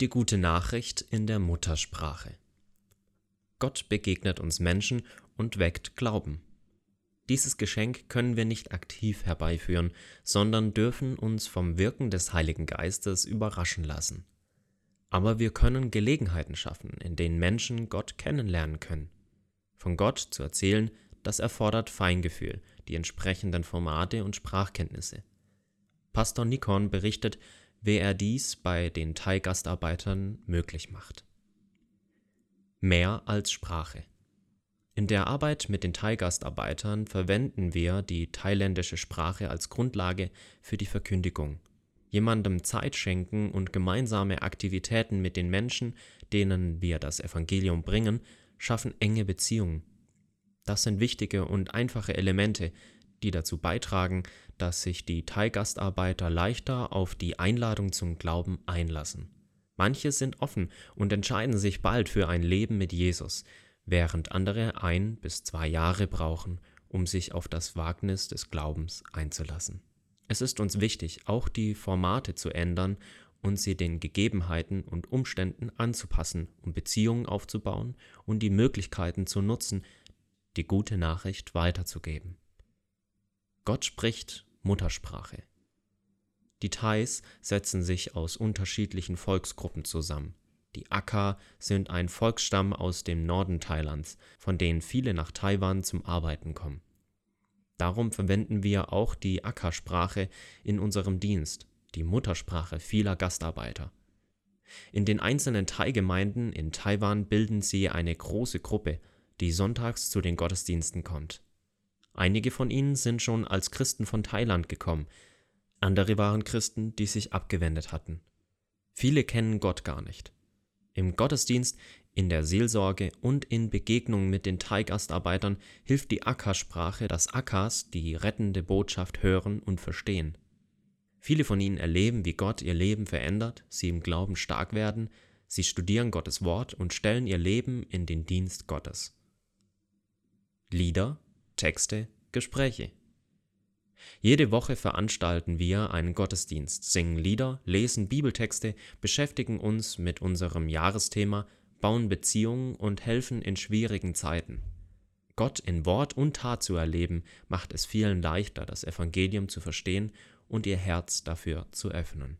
Die gute Nachricht in der Muttersprache. Gott begegnet uns Menschen und weckt Glauben. Dieses Geschenk können wir nicht aktiv herbeiführen, sondern dürfen uns vom Wirken des Heiligen Geistes überraschen lassen. Aber wir können Gelegenheiten schaffen, in denen Menschen Gott kennenlernen können. Von Gott zu erzählen, das erfordert Feingefühl, die entsprechenden Formate und Sprachkenntnisse. Pastor Nikon berichtet, wie er dies bei den Thai-Gastarbeitern möglich macht. Mehr als Sprache. In der Arbeit mit den Thai-Gastarbeitern verwenden wir die thailändische Sprache als Grundlage für die Verkündigung. Jemandem Zeit schenken und gemeinsame Aktivitäten mit den Menschen, denen wir das Evangelium bringen, schaffen enge Beziehungen. Das sind wichtige und einfache Elemente, die dazu beitragen, dass sich die Thai-Gastarbeiter leichter auf die Einladung zum Glauben einlassen. Manche sind offen und entscheiden sich bald für ein Leben mit Jesus, während andere ein bis zwei Jahre brauchen, um sich auf das Wagnis des Glaubens einzulassen. Es ist uns wichtig, auch die Formate zu ändern und sie den Gegebenheiten und Umständen anzupassen, um Beziehungen aufzubauen und die Möglichkeiten zu nutzen, die gute Nachricht weiterzugeben. Gott spricht Muttersprache. Die Thais setzen sich aus unterschiedlichen Volksgruppen zusammen. Die Akka sind ein Volksstamm aus dem Norden Thailands, von denen viele nach Taiwan zum Arbeiten kommen. Darum verwenden wir auch die Akka-Sprache in unserem Dienst, die Muttersprache vieler Gastarbeiter. In den einzelnen Thai-Gemeinden in Taiwan bilden sie eine große Gruppe, die sonntags zu den Gottesdiensten kommt. Einige von ihnen sind schon als Christen von Thailand gekommen, andere waren Christen, die sich abgewendet hatten. Viele kennen Gott gar nicht. Im Gottesdienst, in der Seelsorge und in Begegnungen mit den Thai-Gastarbeitern hilft die Akka-Sprache, dass Akkas die rettende Botschaft hören und verstehen. Viele von ihnen erleben, wie Gott ihr Leben verändert, sie im Glauben stark werden, sie studieren Gottes Wort und stellen ihr Leben in den Dienst Gottes. Lieder Texte, Gespräche. Jede Woche veranstalten wir einen Gottesdienst, singen Lieder, lesen Bibeltexte, beschäftigen uns mit unserem Jahresthema, bauen Beziehungen und helfen in schwierigen Zeiten. Gott in Wort und Tat zu erleben, macht es vielen leichter, das Evangelium zu verstehen und ihr Herz dafür zu öffnen.